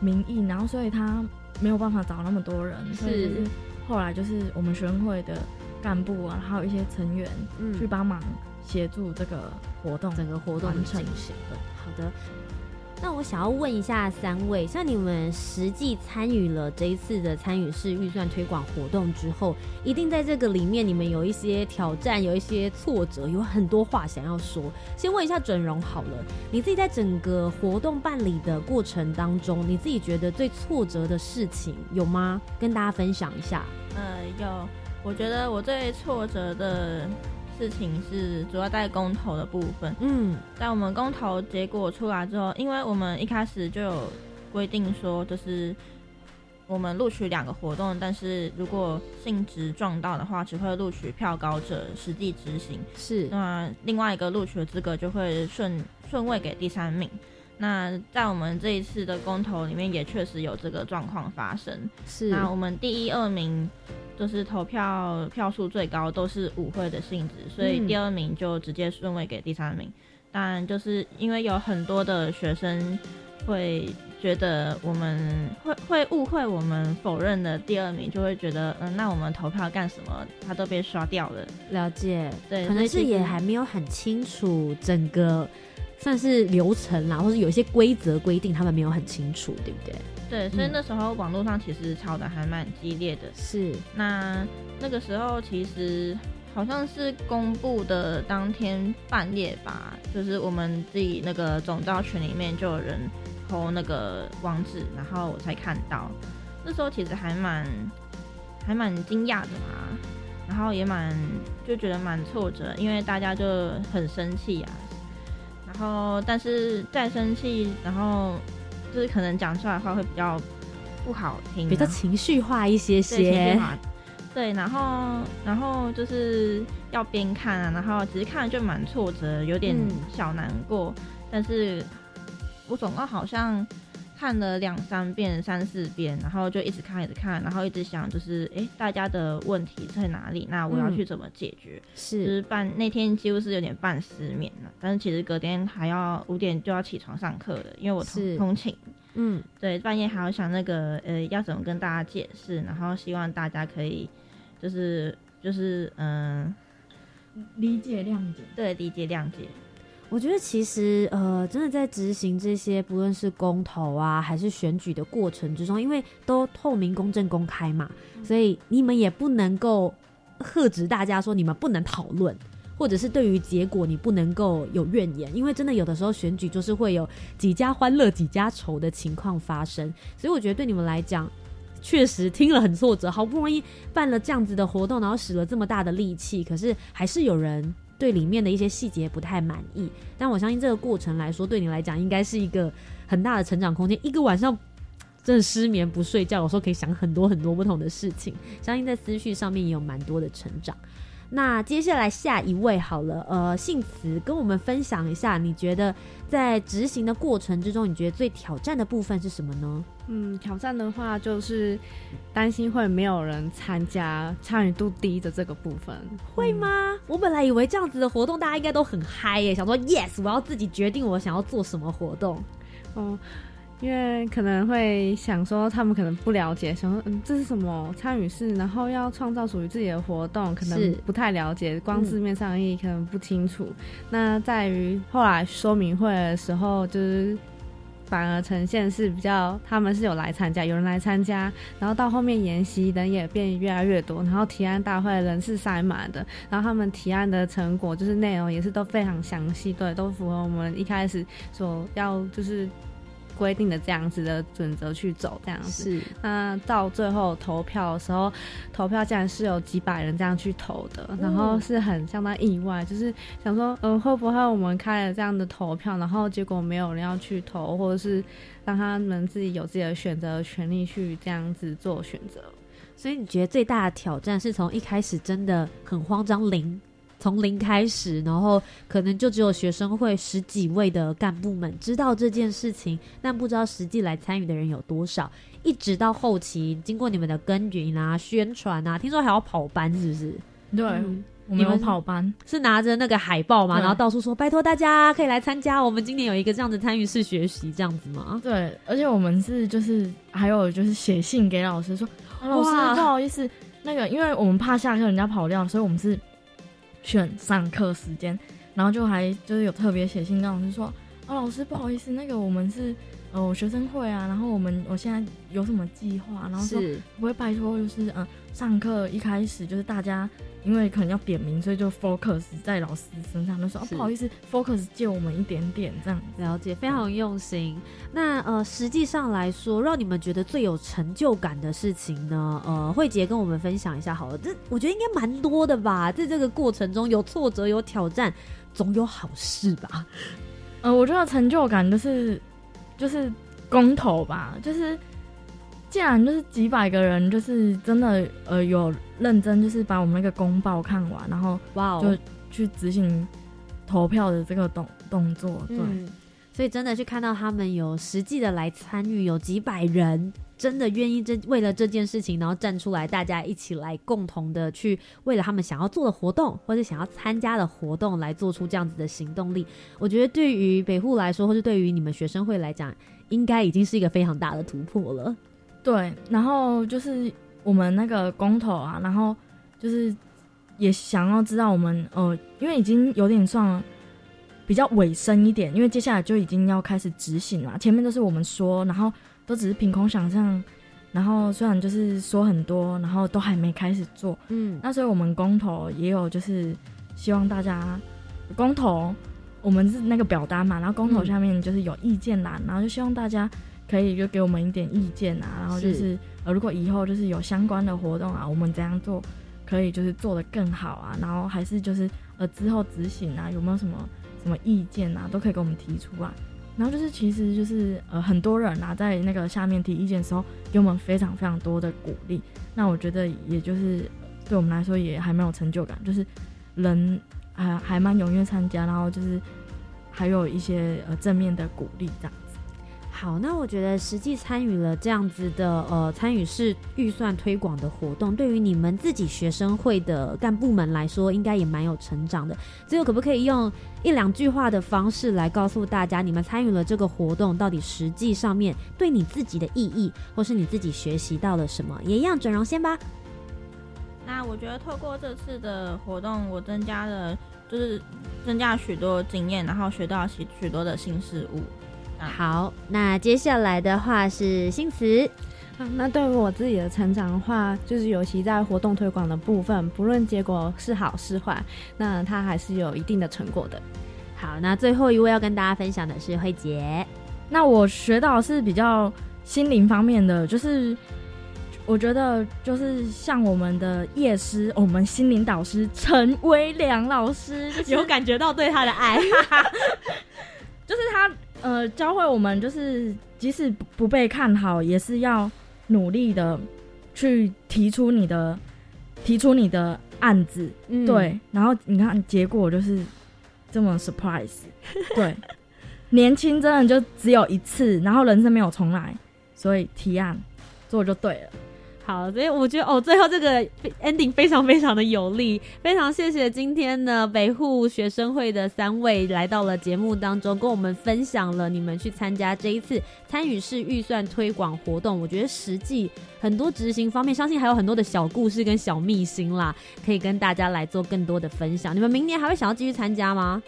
名义，然后所以他没有办法找那么多人，所以就是后来就是我们学生会的干部啊，还有一些成员去帮忙。协助这个活动，
整个活动
完成。
好的，那我想要问一下三位，像你们实际参与了这一次的参与式预算推广活动之后，一定在这个里面你们有一些挑战，有一些挫折，有很多话想要说。先问一下整容好了，你自己在整个活动办理的过程当中，你自己觉得最挫折的事情有吗？跟大家分享一下。
呃，有，我觉得我最挫折的。事情是主要在公投的部分。
嗯，
在我们公投结果出来之后，因为我们一开始就有规定说，就是我们录取两个活动，但是如果性质撞到的话，只会录取票高者实际执行。
是，
那另外一个录取的资格就会顺顺位给第三名。那在我们这一次的公投里面，也确实有这个状况发生。
是，
那我们第一、二名。就是投票票数最高都是舞会的性质，所以第二名就直接顺位给第三名。当然，就是因为有很多的学生会觉得我们会会误会我们否认的第二名，就会觉得嗯，那我们投票干什么？他都被刷掉了。
了解，
对，
可能是也还没有很清楚整个算是流程啦，或是有一些规则规定他们没有很清楚，对不对？
对，所以那时候网络上其实吵得还蛮激烈的。
是，
那那个时候其实好像是公布的当天半夜吧，就是我们自己那个总招群里面就有人偷那个网址，然后我才看到。那时候其实还蛮还蛮惊讶的嘛，然后也蛮就觉得蛮挫折，因为大家就很生气啊，然后但是再生气，然后。就是可能讲出来的话会比较不好听，
比较情绪化一些些。
对，然后然后就是要边看啊，然后其实看了就蛮挫折，有点小难过。但是我总共好像看了两三遍、三四遍，然后就一直看、一直看，然后一直想，就是哎，大家的问题在哪里？那我要去怎么解决？
是，
就是半那天几乎是有点半失眠了。但是其实隔天还要五点就要起床上课的，因为我通通勤。
嗯，
对，半夜还要想那个呃，要怎么跟大家解释，然后希望大家可以，就是就是嗯，
理解谅解，
对，理解谅解。
我觉得其实呃，真的在执行这些不论是公投啊，还是选举的过程之中，因为都透明、公正、公开嘛，所以你们也不能够喝止大家说你们不能讨论。或者是对于结果你不能够有怨言，因为真的有的时候选举就是会有几家欢乐几家愁的情况发生，所以我觉得对你们来讲，确实听了很挫折。好不容易办了这样子的活动，然后使了这么大的力气，可是还是有人对里面的一些细节不太满意。但我相信这个过程来说，对你来讲应该是一个很大的成长空间。一个晚上真的失眠不睡觉，有时候可以想很多很多不同的事情，相信在思绪上面也有蛮多的成长。那接下来下一位好了，呃，姓慈跟我们分享一下，你觉得在执行的过程之中，你觉得最挑战的部分是什么呢？
嗯，挑战的话就是担心会没有人参加，参与度低的这个部分，
会吗？我本来以为这样子的活动大家应该都很嗨耶，想说 yes，我要自己决定我想要做什么活动。
哦。因为可能会想说，他们可能不了解，想说嗯，这是什么参与式，然后要创造属于自己的活动，可能不太了解，光字面上意义可能不清楚。那在于后来说明会的时候，就是反而呈现是比较，他们是有来参加，有人来参加，然后到后面研习人也变越来越多，然后提案大会人是塞满的，然后他们提案的成果就是内容也是都非常详细，对，都符合我们一开始所要就是。规定的这样子的准则去走，这样子。
是。
那到最后投票的时候，投票竟然是有几百人这样去投的，然后是很相当意外，就是想说，嗯，会不会我们开了这样的投票，然后结果没有人要去投，或者是让他们自己有自己的选择权利去这样子做选择？
所以你觉得最大的挑战是从一开始真的很慌张，零。从零开始，然后可能就只有学生会十几位的干部们知道这件事情，但不知道实际来参与的人有多少。一直到后期，经过你们的耕耘啊、宣传啊，听说还要跑班，是不是？
对，你们跑班
是拿着那个海报嘛，然后到处说拜托大家可以来参加，我们今年有一个这样的参与式学习，这样子吗？
对，而且我们是就是还有就是写信给老师说，老师不好意思，那个因为我们怕下课人家跑掉，所以我们是。选上课时间，然后就还就是有特别写信跟老师说，哦，老师不好意思，那个我们是呃学生会啊，然后我们我现在有什么计划，然后说不会拜托就是嗯、呃上课一开始就是大家因为可能要点名，所以就 focus 在老师身上，就说哦
是
不好意思，focus 借我们一点点这样。
了解，非常用心。那呃，实际上来说，让你们觉得最有成就感的事情呢？呃，慧杰跟我们分享一下好了。这我觉得应该蛮多的吧，在这个过程中有挫折，有挑战，总有好事吧？
呃，我觉得成就感就是就是公投吧，就是既然就是几百个人，就是真的呃有认真，就是把我们那个公报看完，然后
哇哦
就去执行投票的这个动动作，对。
嗯，所以真的去看到他们有实际的来参与，有几百人真的愿意这为了这件事情，然后站出来，大家一起来共同的去为了他们想要做的活动或者想要参加的活动来做出这样子的行动力。我觉得对于北户来说，或是对于你们学生会来讲，应该已经是一个非常大的突破了。
对，然后就是我们那个公投啊，然后就是也想要知道我们呃，因为已经有点算比较尾声一点，因为接下来就已经要开始执行了。前面都是我们说，然后都只是凭空想象，然后虽然就是说很多，然后都还没开始做。
嗯，
那所以我们公投也有就是希望大家公投，我们是那个表单嘛，然后公投
嗯
下面就是有意见栏，然后就希望大家可以就给我们一点意见啊，然后就是
是
呃，如果以后就是有相关的活动啊，我们怎样做可以就是做得更好啊，然后还是就是呃之后执行啊，有没有什么什么意见啊，都可以给我们提出来。然后就是其实就是呃很多人啊，在那个下面提意见的时候，给我们非常非常多的鼓励。那我觉得也就是对我们来说也还蛮有成就感，就是人还还蛮踊跃参加，然后就是还有一些呃正面的鼓励这样子。
好，那我觉得实际参与了这样子的呃参与式预算推广的活动，对于你们自己学生会的干部们来说，应该也蛮有成长的。最后，可不可以用一两句话的方式来告诉大家，你们参与了这个活动，到底实际上面对你自己的意义，或是你自己学习到了什么？也一样，整容先吧。
那我觉得透过这次的活动，我增加了就是增加了许多经验，然后学到许许多的新事物。
好，那接下来的话是新词。
啊，那对于我自己的成长的话，就是尤其在活动推广的部分，不论结果是好是坏，那它还是有一定的成果的。
好，那最后一位要跟大家分享的是慧杰。
那我学到是比较心灵方面的，就是我觉得就是像我们的叶师，我们心灵导师陈威良老师，就是
有感觉到对他的爱，<laughs>
就是他呃教会我们，就是即使不不被看好，也是要努力的去提出你的提出你的案子，
嗯。
对，然后你看结果就是这么 surprise，<laughs> 对，年轻真的就只有一次，然后人生没有重来，所以提案做就对了。
好，所以我觉得哦，最后这个 ending 非常非常的有力，非常谢谢今天呢北户学生会的三位来到了节目当中，跟我们分享了你们去参加这一次参与式预算推广活动。我觉得实际很多执行方面，相信还有很多的小故事跟小秘辛啦，可以跟大家来做更多的分享。你们明年还会想要继续参加吗？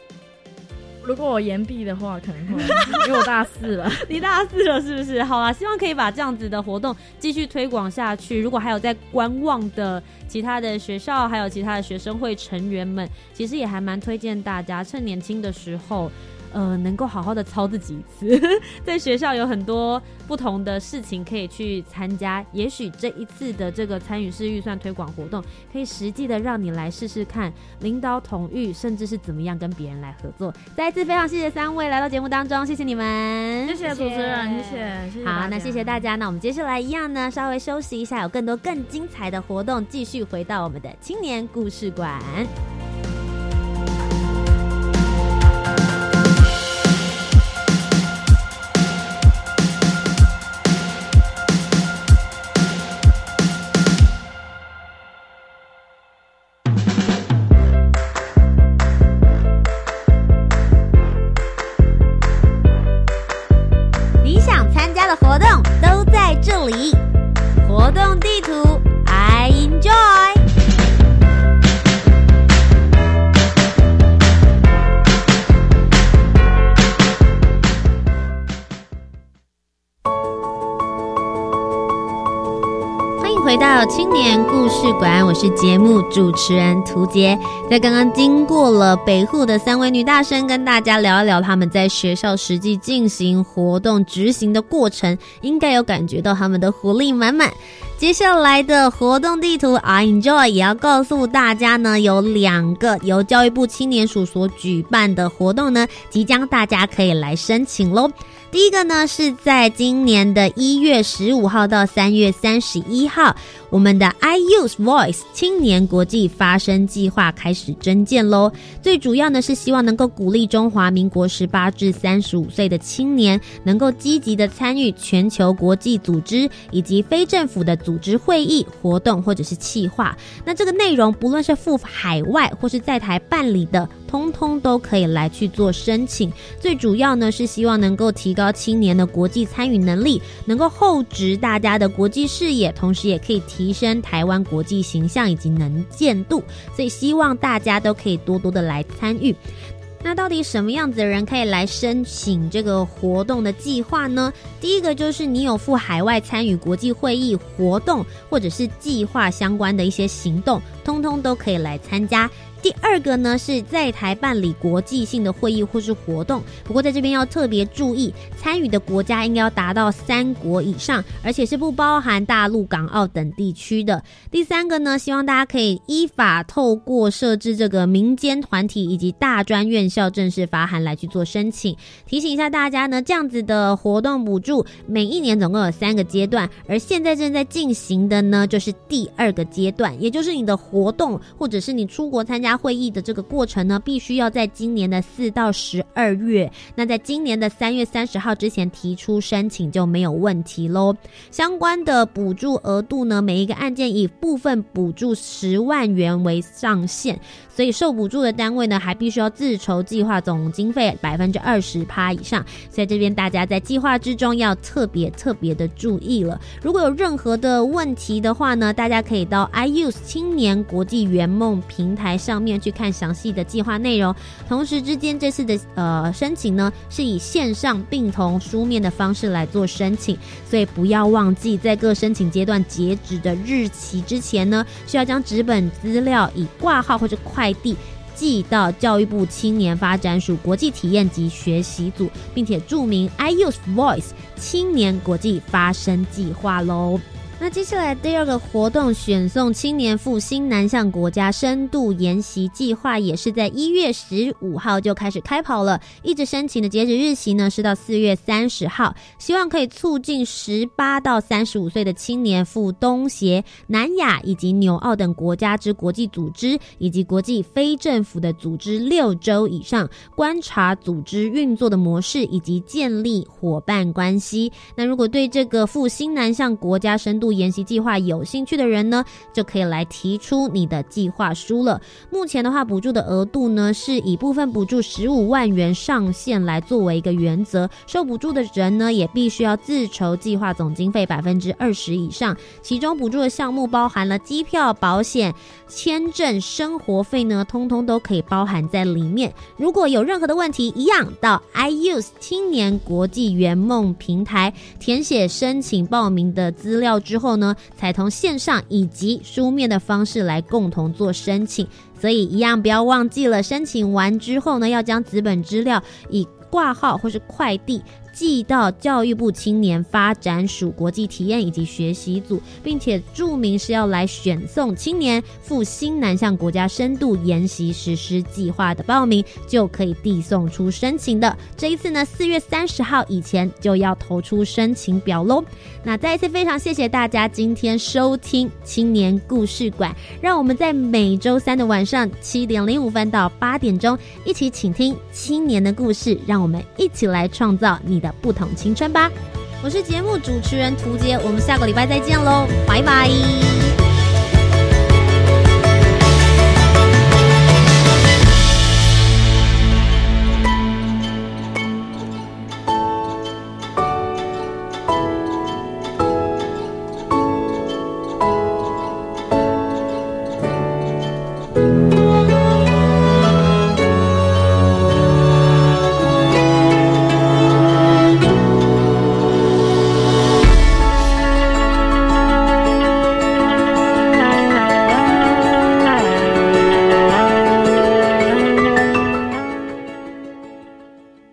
如果我延毕的话，可能会，因为我大四了。<laughs>
你大四了是不是？好啦，希望可以把这样子的活动继续推广下去。如果还有在观望的其他的学校，还有其他的学生会成员们，其实也还蛮推荐大家趁年轻的时候。呃，能够好好的操自己一次，<laughs> 在学校有很多不同的事情可以去参加。也许这一次的这个参与式预算推广活动，可以实际的让你来试试看领导统御，甚至是怎么样跟别人来合作。再一次非常谢谢三位来到节目当中，谢谢你们，
谢谢主持人，谢谢，谢谢。
好，那谢谢大家。那我们接下来一样呢，稍微休息一下，有更多更精彩的活动，继续回到我们的青年故事馆。
回到青年故事馆，我是节目主持人涂杰。在刚刚经过了北户的三位女大生，跟大家聊一聊他们在学校实际进行活动执行的过程，应该有感觉到他们的活力满满。接下来的活动地图，I enjoy 也要告诉大家呢，有两个由教育部青年署所举办的活动呢，即将大家可以来申请喽。第一个呢，是在今年的一月十五号到三月三十一号，我们的 I Use Voice 青年国际发声计划开始征建喽。最主要呢，是希望能够鼓励中华民国十八至三十五岁的青年，能够积极的参与全球国际组织以及非政府的组组织会议活动或者是企划。那这个内容，不论是赴海外或是在台办理的。通通都可以来去做申请，最主要呢是希望能够提高青年的国际参与能力，能够厚植大家的国际视野，同时也可以提升台湾国际形象以及能见度，所以希望大家都可以多多的来参与。那到底什么样子的人可以来申请这个活动的计划呢？第一个就是你有赴海外参与国际会议活动或者是计划相关的一些行动，通通都可以来参加。第二个呢，是在台办理国际性的会议或是活动，不过在这边要特别注意，参与的国家应该要达到三国以上，而且是不包含大陆、港澳等地区的。第三个呢，希望大家可以依法透过设置这个民间团体以及大专院校正式发函来去做申请。提醒一下大家呢，这样子的活动补助每一年总共有三个阶段，而现在正在进行的呢，就是第二个阶段，也就是你的活动或者是你出国参加。会议的这个过程呢，必须要在今年的四到十二月，那在今年的三月三十号之前提出申请就没有问题喽。相关的补助额度呢，每一个案件以部分补助十万元为上限，所以受补助的单位呢，还必须要自筹计划总经费百分之二十趴以上。所以这边，大家在计划之中要特别特别的注意了。如果有任何的问题的话呢，大家可以到 iUse 青年国际圆梦平台上。面去看详细的计划内容，同时之间这次的呃申请呢是以线上并同书面的方式来做申请，所以不要忘记在各申请阶段截止的日期之前呢，需要将纸本资料以挂号或者快递寄到教育部青年发展署国际体验及学习组，并且注明 I use voice 青年国际发声计划喽。那接下来第二个活动，选送青年赴新南向国家深度研习计划，也是在一月十五号就开始开跑了，一直申请的截止日期呢是到四月三十号，希望可以促进十八到三十五岁的青年赴东协、南亚以及纽澳等国家之国际组织以及国际非政府的组织六周以上，观察组织运作的模式以及建立伙伴关系。那如果对这个赴新南向国家深度研习计划有兴趣的人呢，就可以来提出你的计划书了。目前的话，补助的额度呢是以部分补助十五万元上限来作为一个原则。受补助的人呢，也必须要自筹计划总经费百分之二十以上。其中补助的项目包含了机票、保险、签证、生活费呢，通通都可以包含在里面。如果有任何的问题，一样到 I Use 青年国际圆梦平台填写申请报名的资料之。后呢，才从线上以及书面的方式来共同做申请，所以一样不要忘记了，申请完之后呢，要将纸本资料以挂号或是快递。寄到教育部青年发展署国际体验以及学习组，并且注明是要来选送青年赴新南向国家深度研习实施计划的报名，就可以递送出申请的。这一次呢，四月三十号以前就要投出申请表喽。那再一次非常谢谢大家今天收听青年故事馆，让我们在每周三的晚上七点零五分到八点钟一起倾听青年的故事，让我们一起来创造你的。不同青春吧，我是节目主持人涂杰，我们下个礼拜再见喽，拜拜。